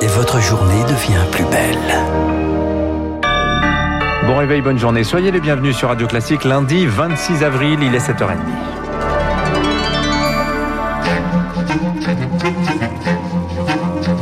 et votre journée devient plus belle. Bon réveil, bonne journée. Soyez les bienvenus sur Radio Classique lundi 26 avril, il est 7h30.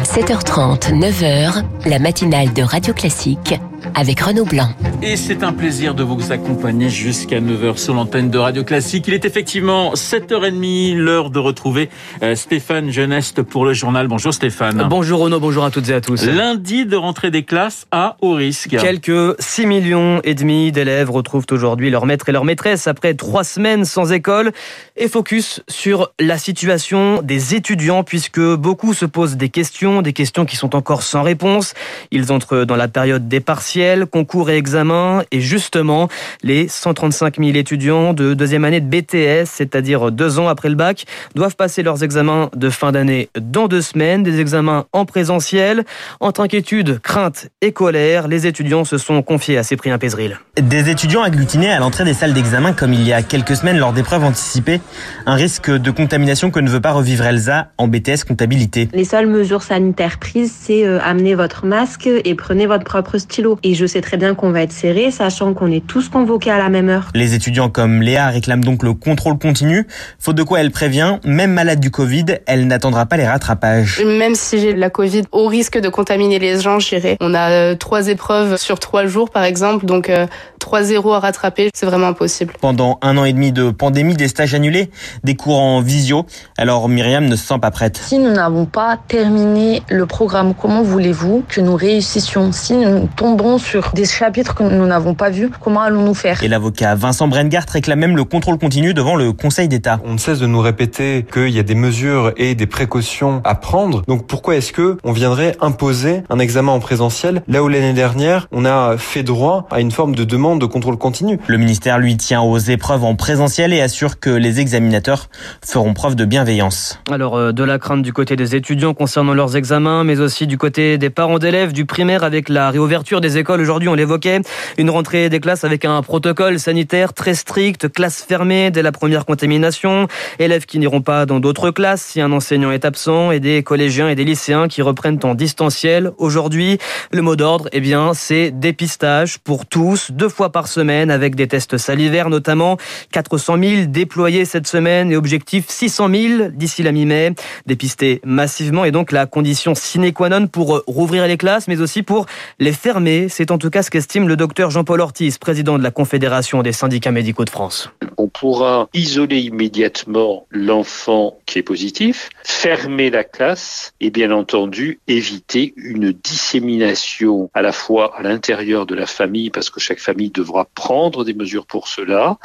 7h30, 9h, la matinale de Radio Classique avec Renaud Blanc. Et c'est un plaisir de vous accompagner jusqu'à 9h sur l'antenne de Radio Classique. Il est effectivement 7h30, l'heure de retrouver euh, Stéphane Geneste pour le journal. Bonjour Stéphane. Bonjour Renaud, bonjour à toutes et à tous. Lundi de rentrée des classes à haut risque. Quelques 6 millions et demi d'élèves retrouvent aujourd'hui leur maître et leur maîtresse après trois semaines sans école et focus sur la situation des étudiants puisque beaucoup se posent des questions, des questions qui sont encore sans réponse. Ils entrent dans la période des partiels concours et examens. Et justement, les 135 000 étudiants de deuxième année de BTS, c'est-à-dire deux ans après le bac, doivent passer leurs examens de fin d'année dans deux semaines, des examens en présentiel. Entre inquiétude, crainte et colère, les étudiants se sont confiés à Cyprien Pézril. Des étudiants agglutinés à l'entrée des salles d'examen comme il y a quelques semaines lors d'épreuves anticipées. Un risque de contamination que ne veut pas revivre Elsa en BTS comptabilité. Les seules mesures sanitaires prises, c'est euh, amener votre masque et prenez votre propre stylo. Et je sais très bien qu'on va être serré, sachant qu'on est tous convoqués à la même heure. Les étudiants comme Léa réclament donc le contrôle continu, faute de quoi elle prévient, même malade du Covid, elle n'attendra pas les rattrapages. Même si j'ai la Covid, au risque de contaminer les gens, j'irai. On a euh, trois épreuves sur trois jours, par exemple, donc euh, 3-0 à rattraper, c'est vraiment impossible. Pendant un an et demi de pandémie, des stages annulés, des cours en visio, alors Myriam ne se sent pas prête. Si nous n'avons pas terminé le programme, comment voulez-vous que nous réussissions? Si nous tombons sur des chapitres que nous n'avons pas vus, comment allons-nous faire? Et l'avocat Vincent Brengart réclame même le contrôle continu devant le Conseil d'État. On ne cesse de nous répéter qu'il y a des mesures et des précautions à prendre. Donc pourquoi est-ce que on viendrait imposer un examen en présentiel là où l'année dernière on a fait droit à une forme de demande de contrôle continu? Le ministère lui tient aux épreuves en présentiel et assure que les examinateurs feront preuve de bienveillance. Alors euh, de la crainte du côté des étudiants concernant leurs examens, mais aussi du côté des parents d'élèves du primaire avec la réouverture des écoles. Aujourd'hui, on l'évoquait, une rentrée des classes avec un protocole sanitaire très strict, classe fermée dès la première contamination, élèves qui n'iront pas dans d'autres classes si un enseignant est absent et des collégiens et des lycéens qui reprennent en distanciel. Aujourd'hui, le mot d'ordre, eh bien, c'est dépistage pour tous, deux fois par semaine avec des tests salivaires notamment. 400 000 déployés cette semaine et objectif 600 000 d'ici la mi-mai. Dépistés massivement et donc la condition sine qua non pour rouvrir les classes mais aussi pour les fermer. C'est en tout cas ce qu'estime le docteur Jean-Paul Ortiz, président de la Confédération des syndicats médicaux de France. Pourra isoler immédiatement l'enfant qui est positif, fermer la classe et bien entendu éviter une dissémination à la fois à l'intérieur de la famille parce que chaque famille devra prendre des mesures pour cela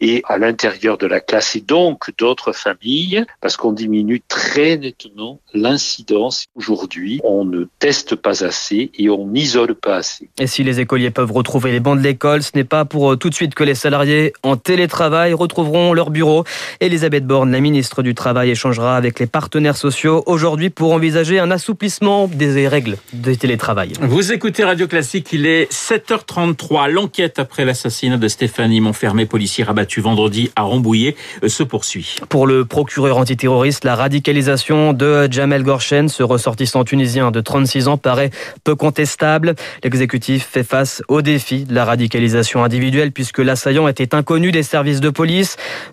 et à l'intérieur de la classe et donc d'autres familles parce qu'on diminue très nettement l'incidence. Aujourd'hui, on ne teste pas assez et on n'isole pas assez. Et si les écoliers peuvent retrouver les bancs de l'école, ce n'est pas pour euh, tout de suite que les salariés en télétravail retrouveront leur bureau. Elisabeth Borne, la ministre du Travail, échangera avec les partenaires sociaux aujourd'hui pour envisager un assouplissement des règles de télétravail. Vous écoutez Radio Classique, il est 7h33. L'enquête après l'assassinat de Stéphanie Montfermé, policier rabattu vendredi à Rambouillet, euh, se poursuit. Pour le procureur antiterroriste, la radicalisation de Jamel Gorchen, ce ressortissant tunisien de 36 ans, paraît peu contestable. L'exécutif fait face au défi de la radicalisation individuelle puisque l'assaillant était inconnu des services de police.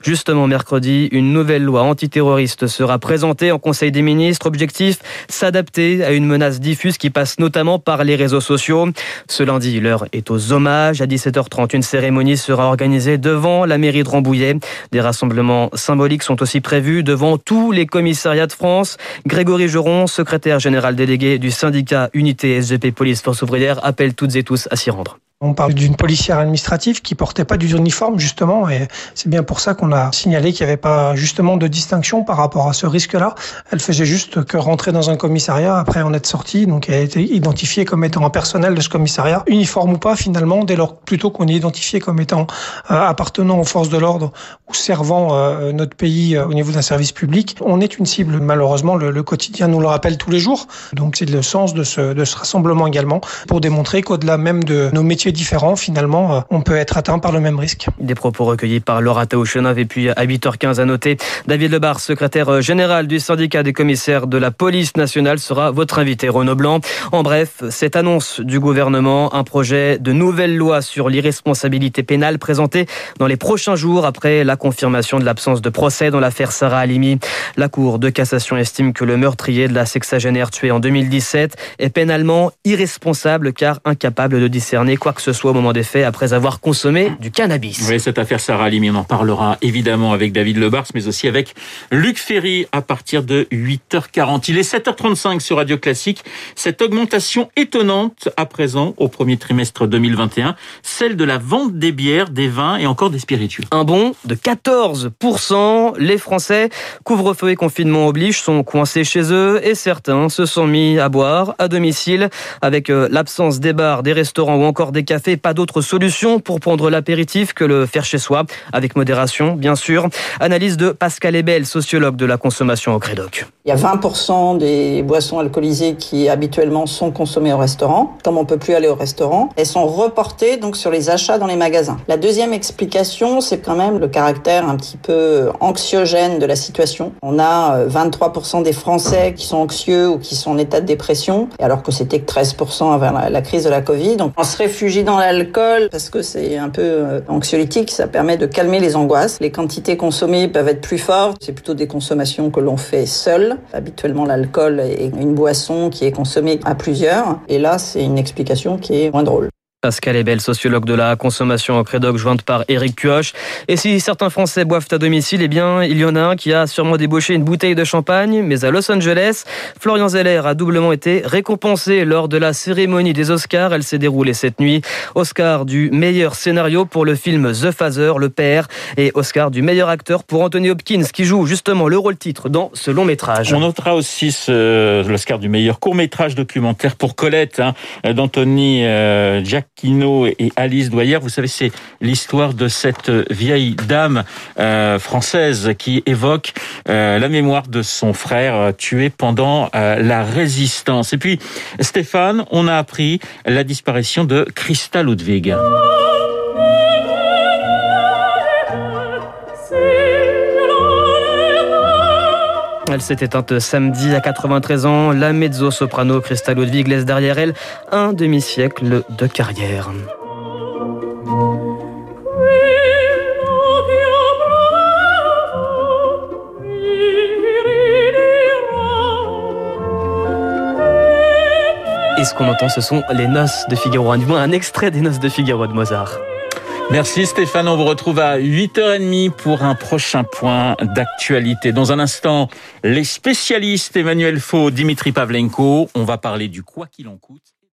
Justement, mercredi, une nouvelle loi antiterroriste sera présentée en Conseil des ministres. Objectif, s'adapter à une menace diffuse qui passe notamment par les réseaux sociaux. Ce lundi, l'heure est aux hommages. À 17h30, une cérémonie sera organisée devant la mairie de Rambouillet. Des rassemblements symboliques sont aussi prévus devant tous les commissariats de France. Grégory Geron, secrétaire général délégué du syndicat Unité SGP Police Force Ouvrière, appelle toutes et tous à s'y rendre. On parle d'une policière administrative qui portait pas du uniforme justement et c'est bien pour ça qu'on a signalé qu'il n'y avait pas justement de distinction par rapport à ce risque-là. Elle faisait juste que rentrer dans un commissariat après en être sortie, donc elle a été identifiée comme étant un personnel de ce commissariat, uniforme ou pas finalement, dès lors plutôt qu'on est identifié comme étant euh, appartenant aux forces de l'ordre ou servant euh, notre pays euh, au niveau d'un service public. On est une cible malheureusement, le, le, quotidien nous le rappelle tous les jours. Donc c'est le sens de ce, de ce rassemblement également pour démontrer qu'au-delà même de nos métiers différents, finalement, on peut être atteint par le même risque. Des propos recueillis par Laura Taouchenov et puis à 8h15 à noter, David Lebar, secrétaire général du syndicat des commissaires de la police nationale, sera votre invité, Renaud Blanc. En bref, cette annonce du gouvernement, un projet de nouvelle loi sur l'irresponsabilité pénale présenté dans les prochains jours après la confirmation de l'absence de procès dans l'affaire Sarah Halimi. La Cour de cassation estime que le meurtrier de la sexagénaire tuée en 2017 est pénalement irresponsable car incapable de discerner quoi que ce soit au moment des faits après avoir consommé du cannabis. Oui, cette affaire Sarah Halimi, on en parlera évidemment avec David Lebars, mais aussi avec Luc Ferry à partir de 8h40. Il est 7h35 sur Radio Classique. Cette augmentation étonnante à présent au premier trimestre 2021, celle de la vente des bières, des vins et encore des spiritueux. Un bond de 14%. Les Français, couvre-feu et confinement oblige, sont coincés chez eux et certains se sont mis à boire à domicile avec euh, l'absence des bars, des restaurants ou encore des cafés. Pas d'autre solution pour prendre l'apéritif que le faire chez soi, avec modération bien sûr. Analyse de Pascal Ebel, sociologue de la consommation au Crédoc. Il y a 20% des boissons alcoolisées qui habituellement sont consommées au restaurant. Comme on peut plus aller au restaurant, elles sont reportées donc sur les achats dans les magasins. La deuxième explication, c'est quand même le caractère un petit peu anxiogène de la situation. On a 23% euh, des Français qui sont anxieux ou qui sont en état de dépression, alors que c'était que 13% avant la crise de la Covid. Donc on se réfugie dans l'alcool parce que c'est un peu euh, anxiolytique, ça permet de calmer les angoisses. Les quantités consommées peuvent être plus fortes, c'est plutôt des consommations que l'on fait seul. Habituellement l'alcool est une boisson qui est consommée à plusieurs et là c'est une explication qui est moins drôle. Pascal Ebel, sociologue de la consommation au Crédoc, jointe par Eric Cuoche. Et si certains Français boivent à domicile, eh bien, il y en a un qui a sûrement débauché une bouteille de champagne, mais à Los Angeles, Florian Zeller a doublement été récompensé lors de la cérémonie des Oscars. Elle s'est déroulée cette nuit. Oscar du meilleur scénario pour le film The Father, Le Père, et Oscar du meilleur acteur pour Anthony Hopkins, qui joue justement le rôle titre dans ce long métrage. On notera aussi l'Oscar du meilleur court métrage documentaire pour Colette, hein, d'Anthony euh, Jack Kino et Alice Doyer. Vous savez, c'est l'histoire de cette vieille dame euh, française qui évoque euh, la mémoire de son frère euh, tué pendant la résistance. Et puis, Stéphane, on a appris la disparition de Christa Ludwig. Elle s'est éteinte samedi à 93 ans. La mezzo-soprano Christa Ludwig laisse derrière elle un demi-siècle de carrière. Et ce qu'on entend, ce sont les noces de Figaro, du moins un extrait des noces de Figaro de Mozart. Merci Stéphane, on vous retrouve à 8h30 pour un prochain point d'actualité. Dans un instant, les spécialistes Emmanuel Faux, Dimitri Pavlenko, on va parler du quoi qu'il en coûte.